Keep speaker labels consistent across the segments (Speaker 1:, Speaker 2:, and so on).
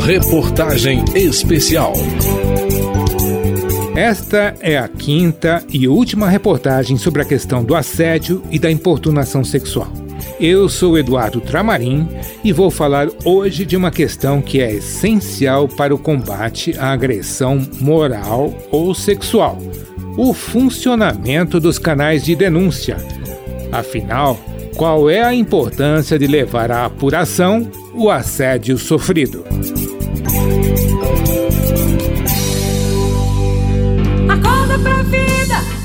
Speaker 1: Reportagem Especial.
Speaker 2: Esta é a quinta e última reportagem sobre a questão do assédio e da importunação sexual. Eu sou Eduardo Tramarim e vou falar hoje de uma questão que é essencial para o combate à agressão moral ou sexual: o funcionamento dos canais de denúncia. Afinal, qual é a importância de levar à apuração o assédio sofrido?
Speaker 3: Acorda vida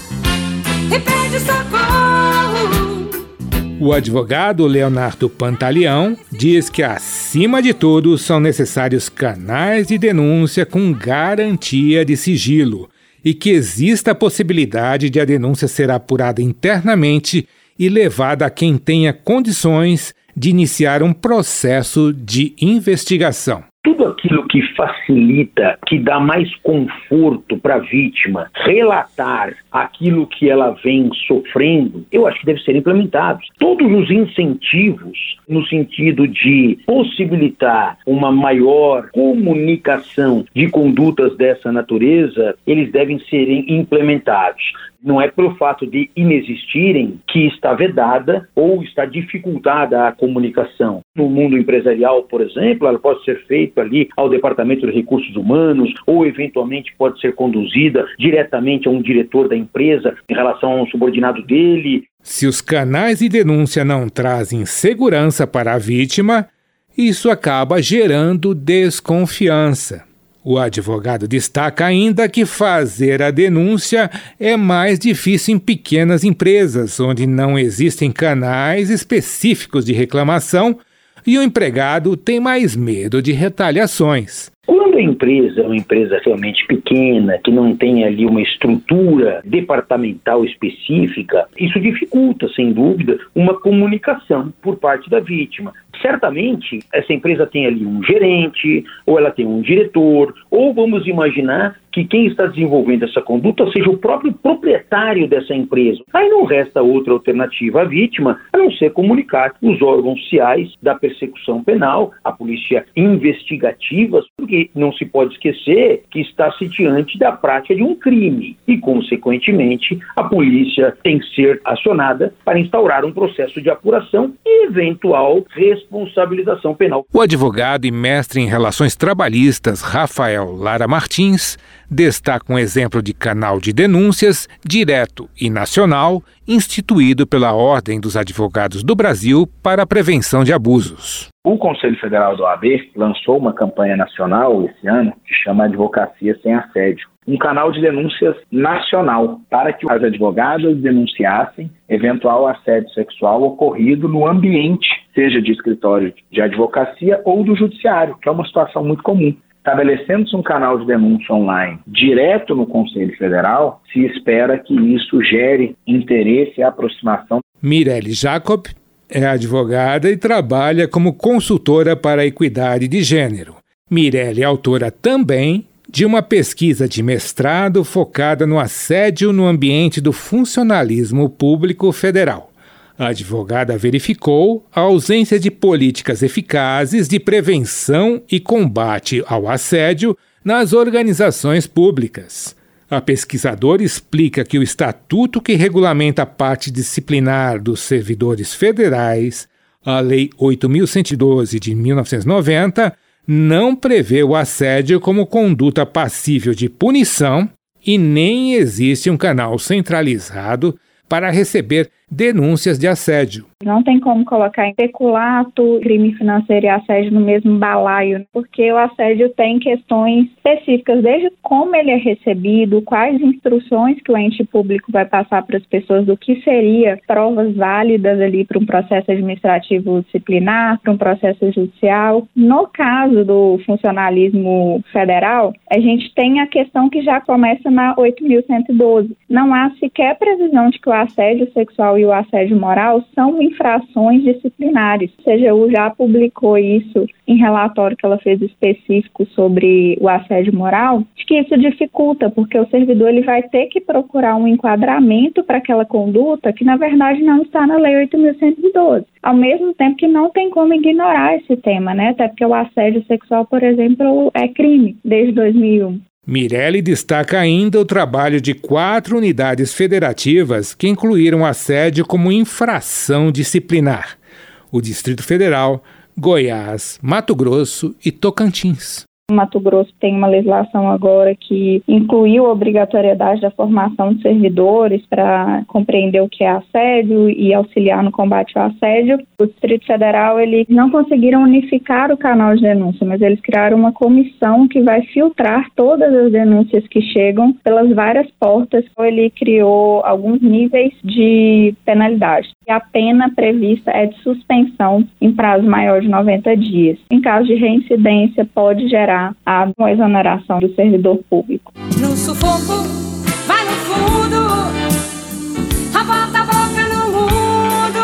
Speaker 3: socorro.
Speaker 2: O advogado Leonardo Pantaleão diz que, acima de tudo, são necessários canais de denúncia com garantia de sigilo e que exista a possibilidade de a denúncia ser apurada internamente e levada a quem tenha condições de iniciar um processo de investigação
Speaker 4: tudo aquilo que facilita, que dá mais conforto para a vítima relatar aquilo que ela vem sofrendo, eu acho que deve ser implementado. Todos os incentivos no sentido de possibilitar uma maior comunicação de condutas dessa natureza, eles devem ser implementados. Não é pelo fato de inexistirem que está vedada ou está dificultada a comunicação. No mundo empresarial, por exemplo, ela pode ser feita ali ao Departamento de Recursos Humanos ou eventualmente pode ser conduzida diretamente a um diretor da empresa em relação a um subordinado dele.
Speaker 2: Se os canais de denúncia não trazem segurança para a vítima, isso acaba gerando desconfiança. O advogado destaca ainda que fazer a denúncia é mais difícil em pequenas empresas, onde não existem canais específicos de reclamação e o empregado tem mais medo de retaliações.
Speaker 4: Quando a empresa é uma empresa realmente pequena, que não tem ali uma estrutura departamental específica, isso dificulta, sem dúvida, uma comunicação por parte da vítima. Certamente, essa empresa tem ali um gerente, ou ela tem um diretor, ou vamos imaginar que quem está desenvolvendo essa conduta seja o próprio proprietário dessa empresa. Aí não resta outra alternativa à vítima a não ser comunicar os órgãos sociais da persecução penal, a polícia investigativa, porque não se pode esquecer que está-se diante da prática de um crime e, consequentemente, a polícia tem que ser acionada para instaurar um processo de apuração e eventual responsabilização penal.
Speaker 2: O advogado e mestre em relações trabalhistas Rafael Lara Martins destaca um exemplo de canal de denúncias direto e nacional instituído pela Ordem dos Advogados do Brasil para a prevenção de abusos.
Speaker 5: O Conselho Federal do AB lançou uma campanha nacional esse ano que chama Advocacia Sem Assédio, um canal de denúncias nacional para que as advogadas denunciassem eventual assédio sexual ocorrido no ambiente, seja de escritório de advocacia ou do judiciário, que é uma situação muito comum. Estabelecendo-se um canal de denúncia online direto no Conselho Federal, se espera que isso gere interesse e aproximação.
Speaker 2: Mirelle Jacob é advogada e trabalha como consultora para a equidade de gênero. Mirelle é autora também de uma pesquisa de mestrado focada no assédio no ambiente do funcionalismo público federal. A advogada verificou a ausência de políticas eficazes de prevenção e combate ao assédio nas organizações públicas. A pesquisadora explica que o estatuto que regulamenta a parte disciplinar dos servidores federais, a Lei 8.112 de 1990, não prevê o assédio como conduta passível de punição e nem existe um canal centralizado para receber denúncias de assédio.
Speaker 6: Não tem como colocar em peculato, crime financeiro e assédio no mesmo balaio, porque o assédio tem questões específicas, desde como ele é recebido, quais instruções que o ente público vai passar para as pessoas, do que seria provas válidas ali para um processo administrativo disciplinar, para um processo judicial. No caso do funcionalismo federal, a gente tem a questão que já começa na 8.112. Não há sequer previsão de que o assédio sexual e o assédio moral são infrações disciplinares. A CGU já publicou isso em relatório que ela fez específico sobre o assédio moral, de que isso dificulta, porque o servidor ele vai ter que procurar um enquadramento para aquela conduta que, na verdade, não está na Lei 8.112. Ao mesmo tempo que não tem como ignorar esse tema, né? Até porque o assédio sexual, por exemplo, é crime desde 2001.
Speaker 2: Mirelli destaca ainda o trabalho de quatro unidades federativas que incluíram assédio como infração disciplinar: o Distrito Federal, Goiás, Mato Grosso e Tocantins.
Speaker 6: Mato Grosso tem uma legislação agora que incluiu a obrigatoriedade da formação de servidores para compreender o que é assédio e auxiliar no combate ao assédio. O Distrito Federal, eles não conseguiram unificar o canal de denúncia, mas eles criaram uma comissão que vai filtrar todas as denúncias que chegam pelas várias portas. Ele criou alguns níveis de penalidade. E a pena prevista é de suspensão em prazo maior de 90 dias. Em caso de reincidência, pode gerar a exoneração do servidor público.
Speaker 3: No sufoco, vai no fundo, a boca no mundo.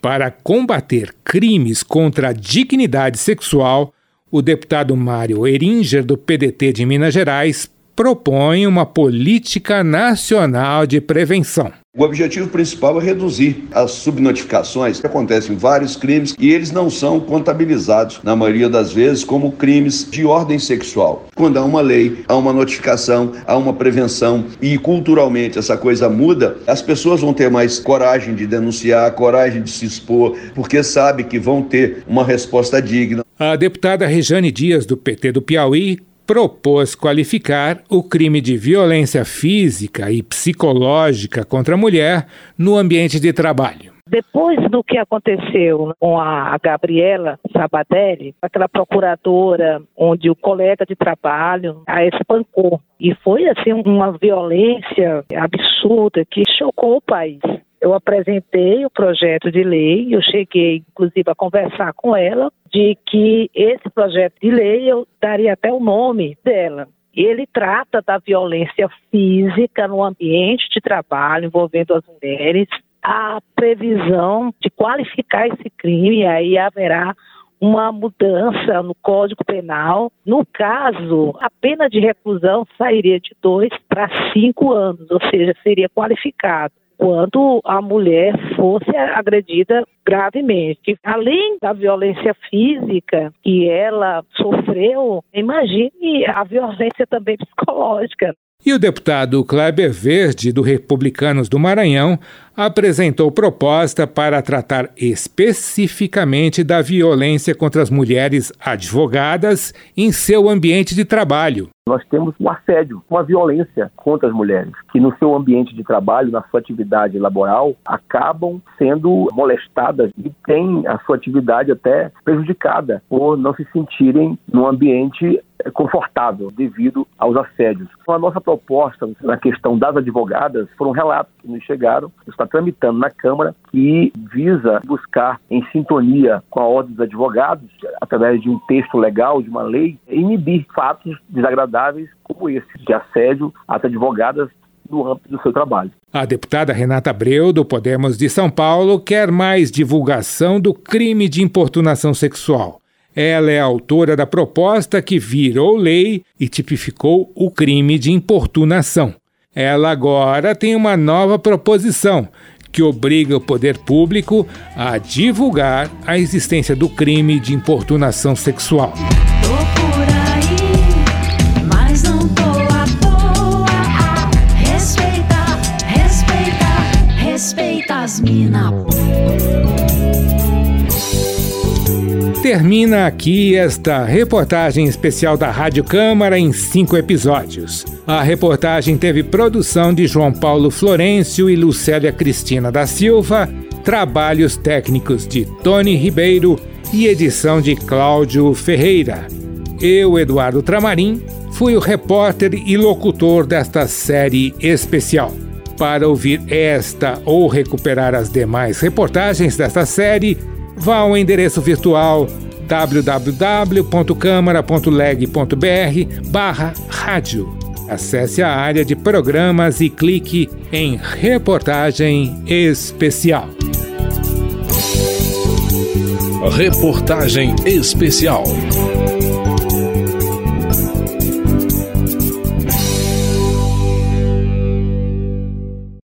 Speaker 2: Para combater crimes contra a dignidade sexual, o deputado Mário Eringer, do PDT de Minas Gerais, propõe uma política nacional de prevenção.
Speaker 1: O objetivo principal é reduzir as subnotificações acontecem em vários crimes e eles não são contabilizados, na maioria das vezes, como crimes de ordem sexual. Quando há uma lei, há uma notificação, há uma prevenção e culturalmente essa coisa muda, as pessoas vão ter mais coragem de denunciar, coragem de se expor, porque sabe que vão ter uma resposta digna.
Speaker 2: A deputada Rejane Dias, do PT do Piauí, propôs qualificar o crime de violência física e psicológica contra a mulher no ambiente de trabalho.
Speaker 7: Depois do que aconteceu com a Gabriela Sabadelli, aquela procuradora onde o colega de trabalho a espancou. E foi assim uma violência absurda que chocou o país. Eu apresentei o projeto de lei, eu cheguei inclusive a conversar com ela de que esse projeto de lei eu daria até o nome dela. Ele trata da violência física no ambiente de trabalho envolvendo as mulheres, a previsão de qualificar esse crime, aí haverá uma mudança no Código Penal. No caso, a pena de reclusão sairia de dois para cinco anos, ou seja, seria qualificado quando a mulher fosse agredida gravemente. Além da violência física que ela sofreu, imagine a violência também psicológica.
Speaker 2: E o deputado Kleber Verde, do Republicanos do Maranhão, apresentou proposta para tratar especificamente da violência contra as mulheres advogadas em seu ambiente de trabalho.
Speaker 8: Nós temos um assédio, uma violência contra as mulheres, que no seu ambiente de trabalho, na sua atividade laboral, acabam sendo molestadas e têm a sua atividade até prejudicada por não se sentirem num ambiente confortável devido aos assédios. A nossa proposta na questão das advogadas foram relatos que nos chegaram, está tramitando na Câmara, que visa buscar, em sintonia com a ordem dos advogados, através de um texto legal, de uma lei, inibir fatos desagradáveis como esse, de assédio às advogadas no âmbito do seu trabalho.
Speaker 2: A deputada Renata Abreu, do Podemos de São Paulo, quer mais divulgação do crime de importunação sexual. Ela é autora da proposta que virou lei e tipificou o crime de importunação. Ela agora tem uma nova proposição que obriga o poder público a divulgar a existência do crime de importunação sexual. Termina aqui esta reportagem especial da Rádio Câmara em cinco episódios. A reportagem teve produção de João Paulo Florencio e Lucélia Cristina da Silva, trabalhos técnicos de Tony Ribeiro e edição de Cláudio Ferreira. Eu, Eduardo Tramarim, fui o repórter e locutor desta série especial. Para ouvir esta ou recuperar as demais reportagens desta série, vá ao endereço virtual www.câmara.leg.br barra rádio. Acesse a área de programas e clique em Reportagem Especial.
Speaker 9: Reportagem Especial.